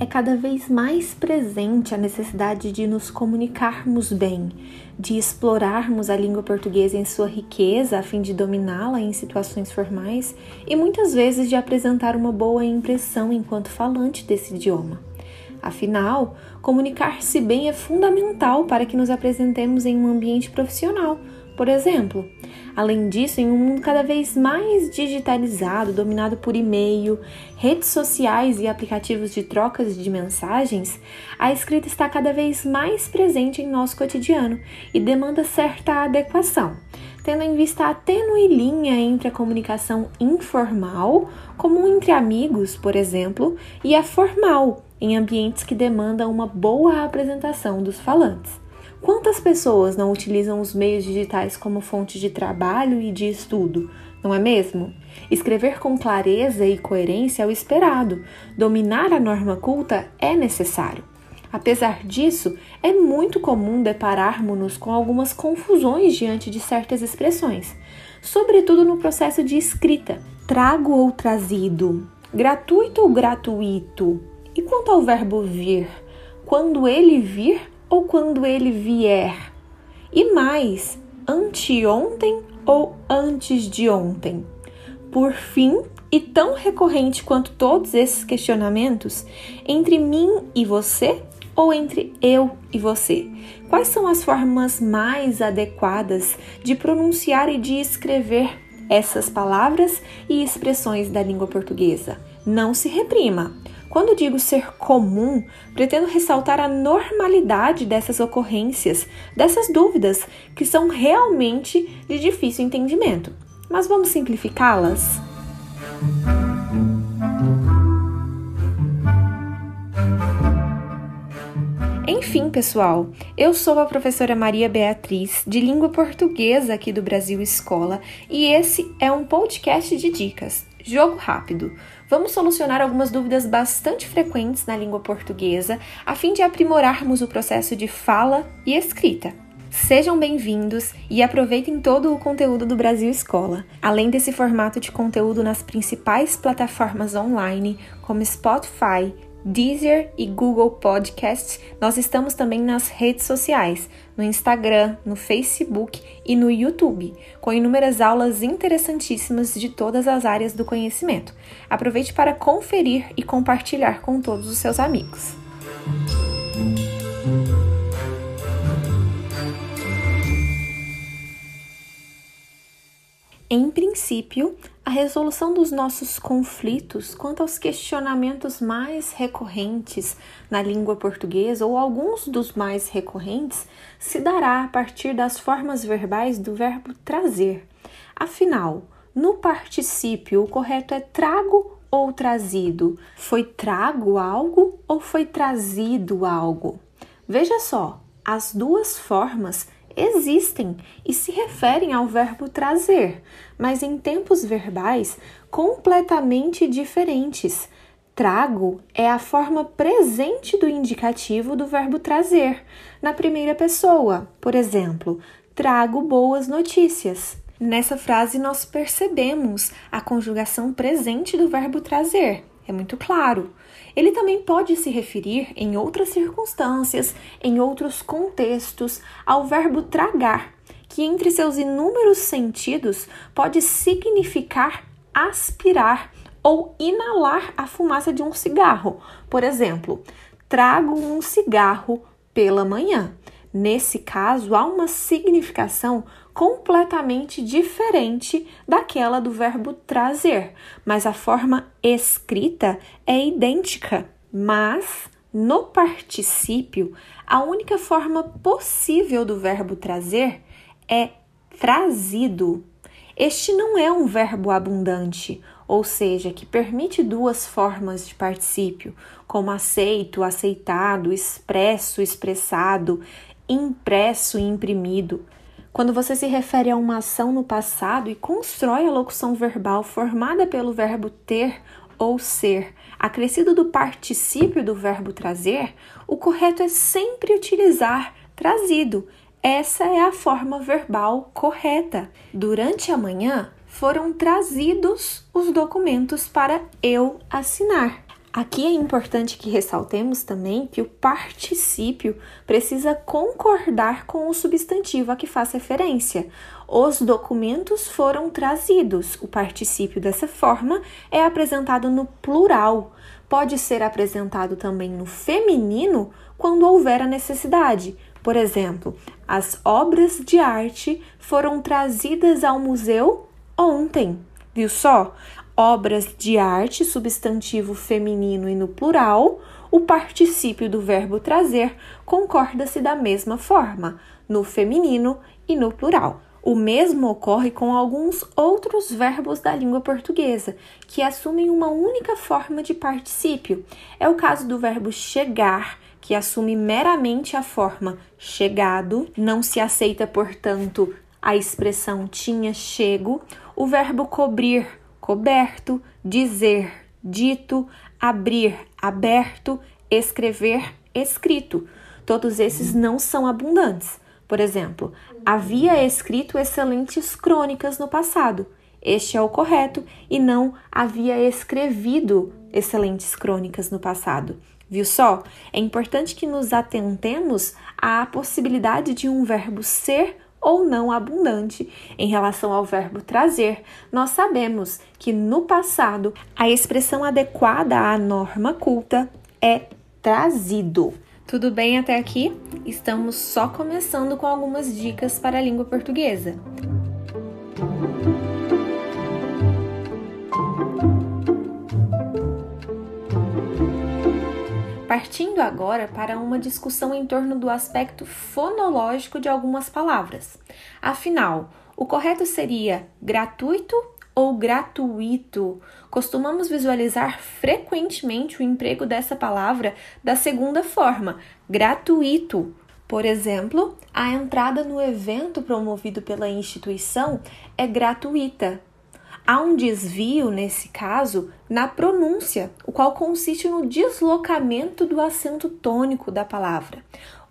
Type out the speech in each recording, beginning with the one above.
É cada vez mais presente a necessidade de nos comunicarmos bem, de explorarmos a língua portuguesa em sua riqueza a fim de dominá-la em situações formais e muitas vezes de apresentar uma boa impressão enquanto falante desse idioma. Afinal, comunicar-se bem é fundamental para que nos apresentemos em um ambiente profissional, por exemplo. Além disso, em um mundo cada vez mais digitalizado, dominado por e-mail, redes sociais e aplicativos de trocas de mensagens, a escrita está cada vez mais presente em nosso cotidiano e demanda certa adequação, tendo em vista a tênue linha entre a comunicação informal, como entre amigos, por exemplo, e a formal, em ambientes que demandam uma boa apresentação dos falantes. Quantas pessoas não utilizam os meios digitais como fonte de trabalho e de estudo, não é mesmo? Escrever com clareza e coerência é o esperado, dominar a norma culta é necessário. Apesar disso, é muito comum depararmos-nos com algumas confusões diante de certas expressões, sobretudo no processo de escrita. Trago ou trazido? Gratuito ou gratuito? E quanto ao verbo vir? Quando ele vir ou quando ele vier? E mais, anteontem ou antes de ontem? Por fim, e tão recorrente quanto todos esses questionamentos, entre mim e você ou entre eu e você? Quais são as formas mais adequadas de pronunciar e de escrever essas palavras e expressões da língua portuguesa? Não se reprima. Quando digo ser comum, pretendo ressaltar a normalidade dessas ocorrências, dessas dúvidas que são realmente de difícil entendimento. Mas vamos simplificá-las? Enfim, pessoal, eu sou a professora Maria Beatriz, de língua portuguesa aqui do Brasil Escola, e esse é um podcast de dicas. Jogo rápido vamos solucionar algumas dúvidas bastante frequentes na língua portuguesa a fim de aprimorarmos o processo de fala e escrita. Sejam bem-vindos e aproveitem todo o conteúdo do Brasil Escola. Além desse formato de conteúdo nas principais plataformas online, como Spotify, Deezer e Google Podcasts, nós estamos também nas redes sociais, no Instagram, no Facebook e no YouTube, com inúmeras aulas interessantíssimas de todas as áreas do conhecimento. Aproveite para conferir e compartilhar com todos os seus amigos. Em princípio, a resolução dos nossos conflitos quanto aos questionamentos mais recorrentes na língua portuguesa, ou alguns dos mais recorrentes, se dará a partir das formas verbais do verbo trazer. Afinal, no particípio, o correto é trago ou trazido? Foi trago algo ou foi trazido algo? Veja só, as duas formas existem e se referem ao verbo trazer, mas em tempos verbais completamente diferentes. Trago é a forma presente do indicativo do verbo trazer, na primeira pessoa. Por exemplo, trago boas notícias. Nessa frase, nós percebemos a conjugação presente do verbo trazer. É muito claro. Ele também pode se referir, em outras circunstâncias, em outros contextos, ao verbo tragar, que entre seus inúmeros sentidos pode significar aspirar ou inalar a fumaça de um cigarro. Por exemplo, trago um cigarro pela manhã. Nesse caso, há uma significação completamente diferente daquela do verbo trazer, mas a forma escrita é idêntica. Mas no particípio, a única forma possível do verbo trazer é trazido. Este não é um verbo abundante, ou seja, que permite duas formas de particípio, como aceito, aceitado, expresso, expressado, impresso e imprimido. Quando você se refere a uma ação no passado e constrói a locução verbal formada pelo verbo ter ou ser, acrescido do particípio do verbo trazer, o correto é sempre utilizar trazido. Essa é a forma verbal correta. Durante a manhã, foram trazidos os documentos para eu assinar. Aqui é importante que ressaltemos também que o particípio precisa concordar com o substantivo a que faz referência. Os documentos foram trazidos. O particípio dessa forma é apresentado no plural. Pode ser apresentado também no feminino quando houver a necessidade. Por exemplo, as obras de arte foram trazidas ao museu ontem. Viu só? Obras de arte, substantivo feminino e no plural, o particípio do verbo trazer concorda-se da mesma forma, no feminino e no plural. O mesmo ocorre com alguns outros verbos da língua portuguesa, que assumem uma única forma de particípio. É o caso do verbo chegar, que assume meramente a forma chegado, não se aceita, portanto, a expressão tinha chego. O verbo cobrir, coberto, dizer, dito, abrir, aberto, escrever, escrito. Todos esses não são abundantes. Por exemplo, havia escrito excelentes crônicas no passado. Este é o correto e não havia escrevido excelentes crônicas no passado. Viu só? É importante que nos atentemos à possibilidade de um verbo ser ou não abundante. Em relação ao verbo trazer, nós sabemos que no passado a expressão adequada à norma culta é trazido. Tudo bem até aqui? Estamos só começando com algumas dicas para a língua portuguesa. Partindo agora para uma discussão em torno do aspecto fonológico de algumas palavras. Afinal, o correto seria gratuito ou gratuito? Costumamos visualizar frequentemente o emprego dessa palavra da segunda forma, gratuito. Por exemplo, a entrada no evento promovido pela instituição é gratuita, Há um desvio, nesse caso, na pronúncia, o qual consiste no deslocamento do acento tônico da palavra.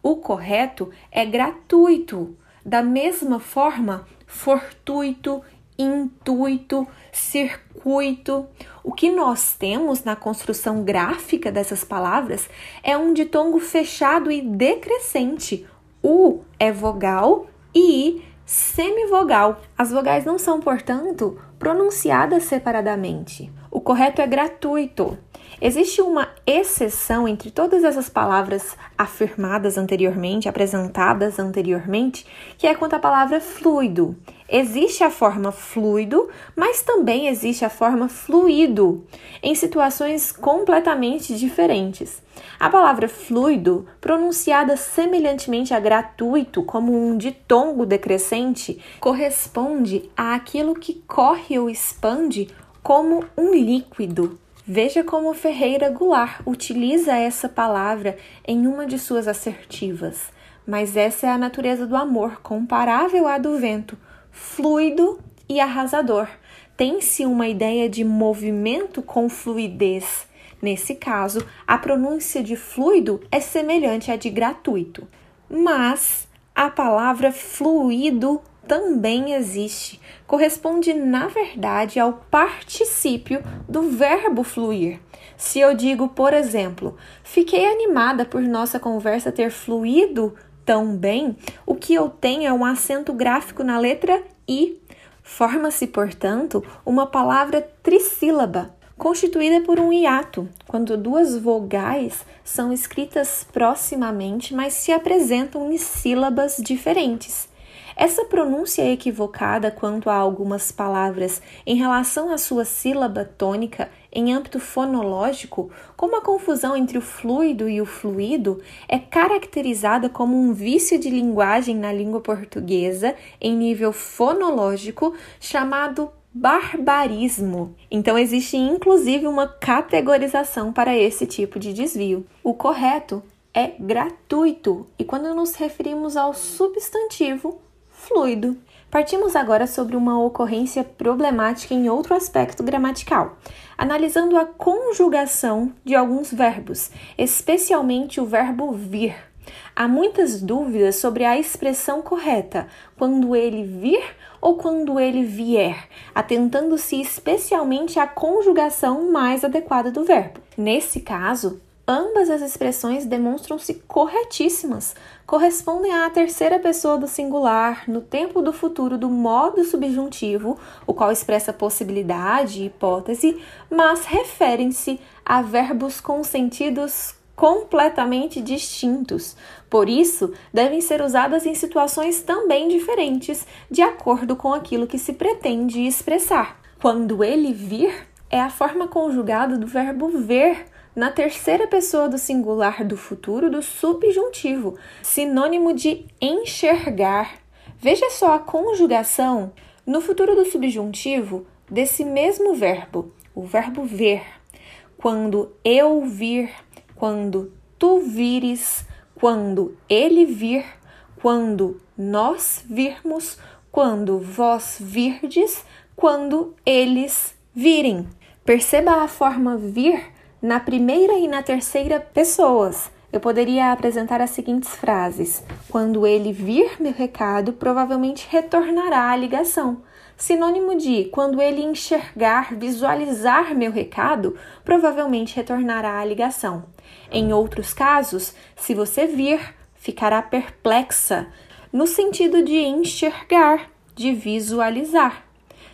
O correto é gratuito. Da mesma forma, fortuito, intuito, circuito. O que nós temos na construção gráfica dessas palavras é um ditongo fechado e decrescente. U é vogal e I semivogal. As vogais não são, portanto, pronunciadas separadamente. O correto é gratuito. Existe uma exceção entre todas essas palavras afirmadas anteriormente, apresentadas anteriormente, que é quanto à palavra fluido. Existe a forma fluido, mas também existe a forma fluido, em situações completamente diferentes. A palavra fluido, pronunciada semelhantemente a gratuito como um ditongo decrescente, corresponde àquilo que corre ou expande como um líquido. Veja como Ferreira Goulart utiliza essa palavra em uma de suas assertivas. Mas essa é a natureza do amor, comparável à do vento, fluido e arrasador. Tem-se uma ideia de movimento com fluidez. Nesse caso, a pronúncia de fluido é semelhante à de gratuito. Mas a palavra fluido também existe. Corresponde, na verdade, ao particípio do verbo fluir. Se eu digo, por exemplo, fiquei animada por nossa conversa ter fluído tão bem, o que eu tenho é um acento gráfico na letra I. Forma-se, portanto, uma palavra trissílaba, constituída por um hiato, quando duas vogais são escritas proximamente, mas se apresentam em sílabas diferentes. Essa pronúncia equivocada quanto a algumas palavras em relação à sua sílaba tônica em âmbito fonológico, como a confusão entre o fluido e o fluido, é caracterizada como um vício de linguagem na língua portuguesa em nível fonológico chamado barbarismo. Então existe inclusive uma categorização para esse tipo de desvio. O correto é gratuito e quando nos referimos ao substantivo, fluido. Partimos agora sobre uma ocorrência problemática em outro aspecto gramatical, analisando a conjugação de alguns verbos, especialmente o verbo vir. Há muitas dúvidas sobre a expressão correta, quando ele vir ou quando ele vier, atentando-se especialmente à conjugação mais adequada do verbo. Nesse caso, ambas as expressões demonstram-se corretíssimas, correspondem à terceira pessoa do singular no tempo do futuro do modo subjuntivo, o qual expressa possibilidade e hipótese, mas referem-se a verbos com sentidos completamente distintos. Por isso, devem ser usadas em situações também diferentes, de acordo com aquilo que se pretende expressar. Quando ele vir, é a forma conjugada do verbo ver na terceira pessoa do singular do futuro do subjuntivo, sinônimo de enxergar. Veja só a conjugação no futuro do subjuntivo desse mesmo verbo, o verbo ver. Quando eu vir, quando tu vires, quando ele vir, quando nós virmos, quando vós virdes, quando eles virem. Perceba a forma vir na primeira e na terceira pessoas. Eu poderia apresentar as seguintes frases: Quando ele vir meu recado, provavelmente retornará a ligação. Sinônimo de quando ele enxergar, visualizar meu recado, provavelmente retornará a ligação. Em outros casos, se você vir, ficará perplexa, no sentido de enxergar, de visualizar.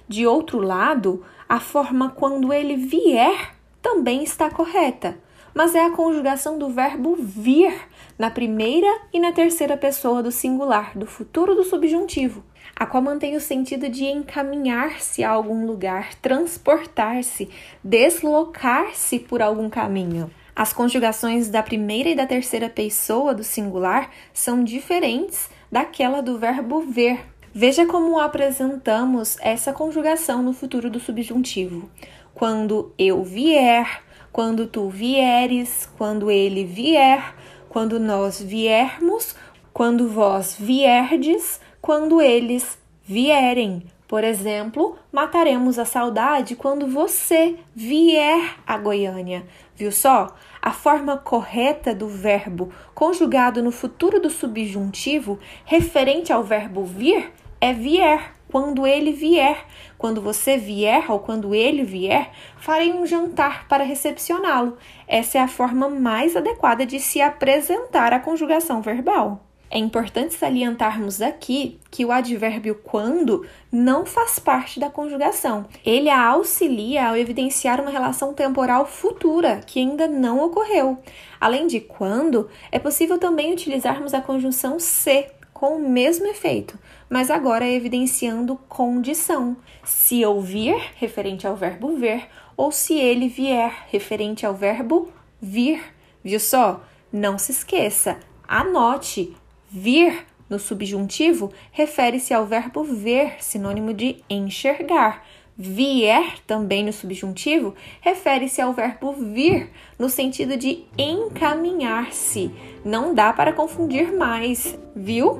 De outro lado, a forma quando ele vier também está correta, mas é a conjugação do verbo vir na primeira e na terceira pessoa do singular, do futuro do subjuntivo a qual mantém o sentido de encaminhar-se a algum lugar, transportar-se, deslocar-se por algum caminho. As conjugações da primeira e da terceira pessoa do singular são diferentes daquela do verbo ver. Veja como apresentamos essa conjugação no futuro do subjuntivo. Quando eu vier, quando tu vieres, quando ele vier, quando nós viermos, quando vós vierdes, quando eles vierem. Por exemplo, mataremos a saudade quando você vier a Goiânia. Viu só? A forma correta do verbo conjugado no futuro do subjuntivo referente ao verbo vir é vier. Quando ele vier, quando você vier ou quando ele vier, farei um jantar para recepcioná-lo. Essa é a forma mais adequada de se apresentar a conjugação verbal. É importante salientarmos aqui que o advérbio quando não faz parte da conjugação. Ele a auxilia ao evidenciar uma relação temporal futura que ainda não ocorreu. Além de quando, é possível também utilizarmos a conjunção se com o mesmo efeito, mas agora evidenciando condição. Se ouvir, referente ao verbo ver, ou se ele vier, referente ao verbo vir. Viu só? Não se esqueça, anote Vir, no subjuntivo, refere-se ao verbo ver, sinônimo de enxergar. Vier, também no subjuntivo, refere-se ao verbo vir, no sentido de encaminhar-se. Não dá para confundir mais, viu?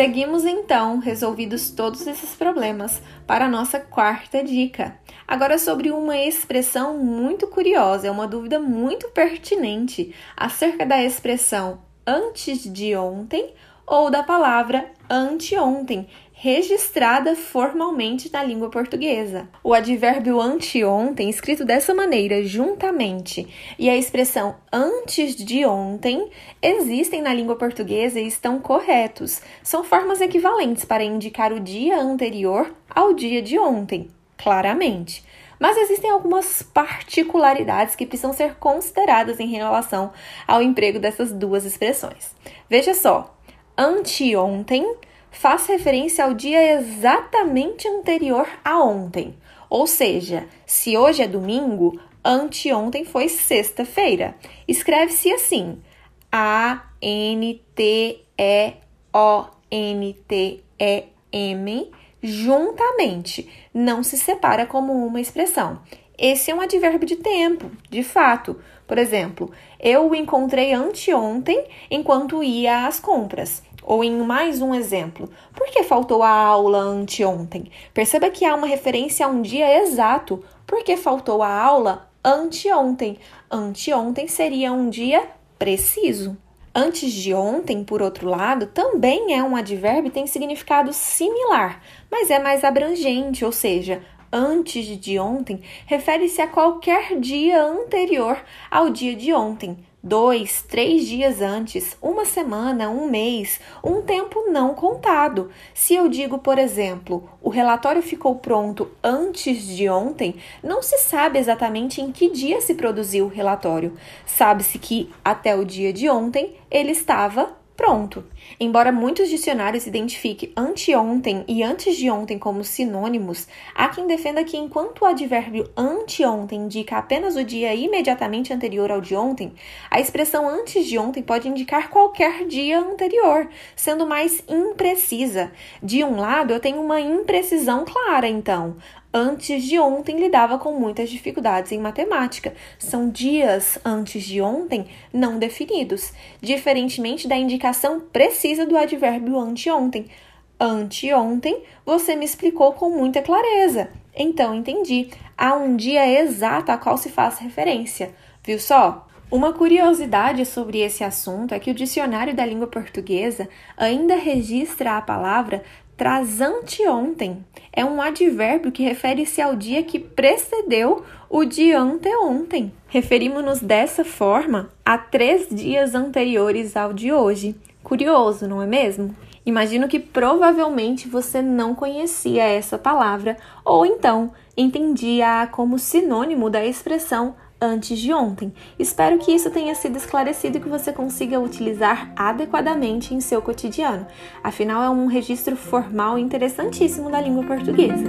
Seguimos então, resolvidos todos esses problemas, para a nossa quarta dica. Agora, sobre uma expressão muito curiosa, é uma dúvida muito pertinente acerca da expressão antes de ontem ou da palavra anteontem, registrada formalmente na língua portuguesa. O advérbio anteontem, escrito dessa maneira, juntamente, e a expressão antes de ontem existem na língua portuguesa e estão corretos. São formas equivalentes para indicar o dia anterior ao dia de ontem, claramente. Mas existem algumas particularidades que precisam ser consideradas em relação ao emprego dessas duas expressões. Veja só, anteontem faz referência ao dia exatamente anterior a ontem. Ou seja, se hoje é domingo, anteontem foi sexta-feira. Escreve-se assim: A N T E O N T E M juntamente, não se separa como uma expressão. Esse é um advérbio de tempo, de fato. Por exemplo, eu o encontrei anteontem enquanto ia às compras. Ou em mais um exemplo, por que faltou a aula anteontem? Perceba que há uma referência a um dia exato. Por que faltou a aula anteontem. Anteontem seria um dia preciso. Antes de ontem, por outro lado, também é um advérbio e tem significado similar, mas é mais abrangente, ou seja, antes de ontem refere-se a qualquer dia anterior ao dia de ontem, dois, três dias antes, uma semana, um mês, um tempo não contado. Se eu digo, por exemplo, o relatório ficou pronto antes de ontem, não se sabe exatamente em que dia se produziu o relatório. Sabe-se que até o dia de ontem ele estava Pronto. Embora muitos dicionários identifiquem anteontem e antes de ontem como sinônimos, há quem defenda que enquanto o advérbio anteontem indica apenas o dia imediatamente anterior ao de ontem, a expressão antes de ontem pode indicar qualquer dia anterior, sendo mais imprecisa. De um lado, eu tenho uma imprecisão clara, então. Antes de ontem lidava com muitas dificuldades em matemática. São dias antes de ontem não definidos, diferentemente da indicação precisa do advérbio anteontem. Anteontem você me explicou com muita clareza. Então entendi. Há um dia exato a qual se faz referência. Viu só? Uma curiosidade sobre esse assunto é que o dicionário da língua portuguesa ainda registra a palavra Trazanteontem é um advérbio que refere-se ao dia que precedeu o de anteontem. Referimos-nos dessa forma a três dias anteriores ao de hoje. Curioso, não é mesmo? Imagino que provavelmente você não conhecia essa palavra ou então entendia-a como sinônimo da expressão antes de ontem. Espero que isso tenha sido esclarecido e que você consiga utilizar adequadamente em seu cotidiano. Afinal, é um registro formal interessantíssimo da língua portuguesa.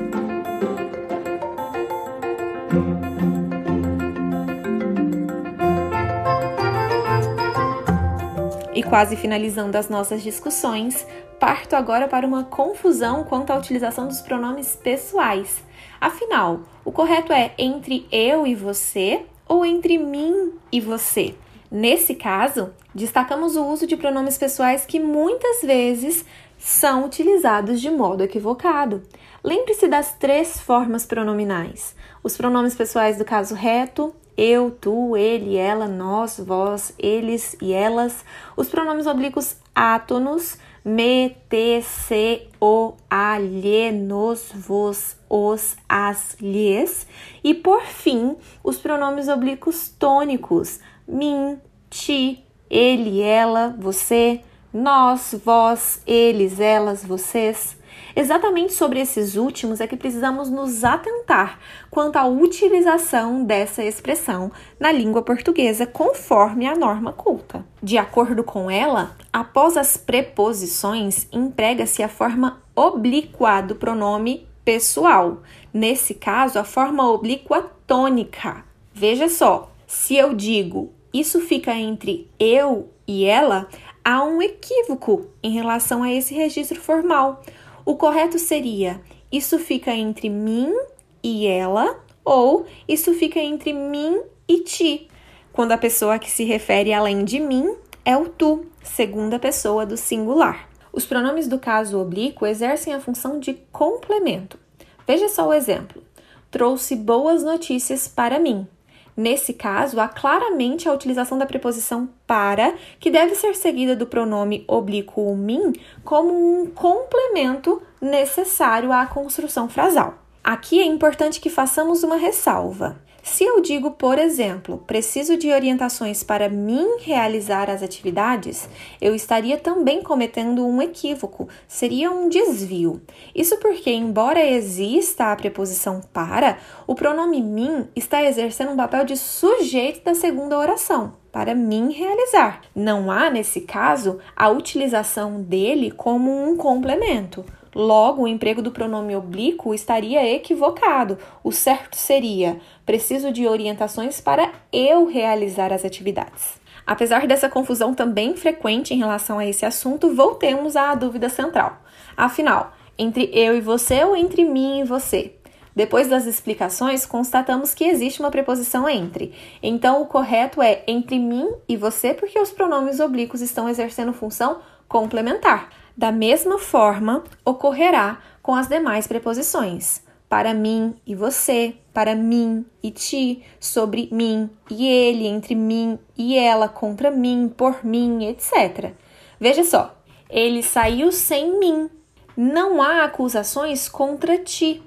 E quase finalizando as nossas discussões, parto agora para uma confusão quanto à utilização dos pronomes pessoais. Afinal, o correto é entre eu e você ou entre mim e você. Nesse caso, destacamos o uso de pronomes pessoais que muitas vezes são utilizados de modo equivocado. Lembre-se das três formas pronominais: os pronomes pessoais do caso reto, eu, tu, ele, ela, nós, vós, eles e elas, os pronomes oblíquos átonos, me, te, se, o, a, lhe, nos, vos, os, as, lhes. E por fim, os pronomes oblíquos tônicos: mim, ti, ele, ela, você, nós, vós, eles, elas, vocês. Exatamente sobre esses últimos é que precisamos nos atentar quanto à utilização dessa expressão na língua portuguesa conforme a norma culta. De acordo com ela, após as preposições, emprega-se a forma oblíqua do pronome pessoal. Nesse caso, a forma oblíqua tônica. Veja só, se eu digo isso fica entre eu e ela, há um equívoco em relação a esse registro formal. O correto seria: isso fica entre mim e ela, ou isso fica entre mim e ti, quando a pessoa que se refere além de mim é o tu, segunda pessoa do singular. Os pronomes do caso oblíquo exercem a função de complemento. Veja só o exemplo. Trouxe boas notícias para mim. Nesse caso, há claramente a utilização da preposição para, que deve ser seguida do pronome oblíquo mim, como um complemento necessário à construção frasal. Aqui é importante que façamos uma ressalva. Se eu digo, por exemplo, preciso de orientações para mim realizar as atividades, eu estaria também cometendo um equívoco, seria um desvio. Isso porque, embora exista a preposição para, o pronome mim está exercendo um papel de sujeito da segunda oração, para mim realizar. Não há, nesse caso, a utilização dele como um complemento. Logo, o emprego do pronome oblíquo estaria equivocado. O certo seria: preciso de orientações para eu realizar as atividades. Apesar dessa confusão também frequente em relação a esse assunto, voltemos à dúvida central. Afinal, entre eu e você ou entre mim e você? Depois das explicações, constatamos que existe uma preposição entre. Então, o correto é entre mim e você, porque os pronomes oblíquos estão exercendo função complementar. Da mesma forma, ocorrerá com as demais preposições. para mim e você, para mim e ti, sobre mim e ele, entre mim e ela, contra mim, por mim, etc. Veja só, ele saiu sem mim. Não há acusações contra ti.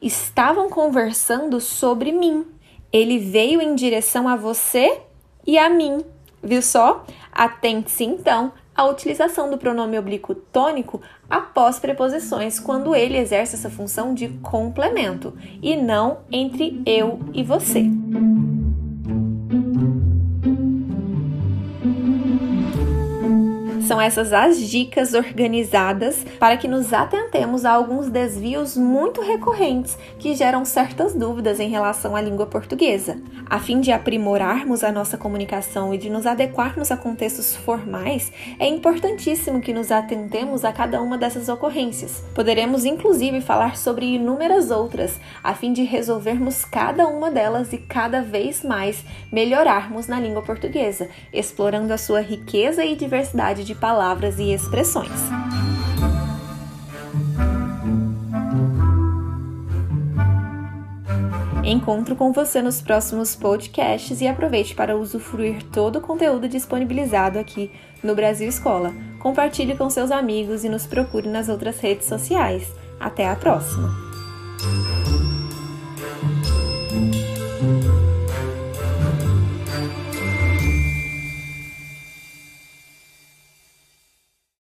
Estavam conversando sobre mim. Ele veio em direção a você e a mim. Viu só? Atente-se então à utilização do pronome oblíquo tônico após preposições quando ele exerce essa função de complemento e não entre eu e você. São essas as dicas organizadas para que nos atentemos a alguns desvios muito recorrentes que geram certas dúvidas em relação à língua portuguesa. A fim de aprimorarmos a nossa comunicação e de nos adequarmos a contextos formais, é importantíssimo que nos atentemos a cada uma dessas ocorrências. Poderemos inclusive falar sobre inúmeras outras, a fim de resolvermos cada uma delas e cada vez mais melhorarmos na língua portuguesa, explorando a sua riqueza e diversidade de palavras e expressões. Encontro com você nos próximos podcasts e aproveite para usufruir todo o conteúdo disponibilizado aqui no Brasil Escola. Compartilhe com seus amigos e nos procure nas outras redes sociais. Até a próxima!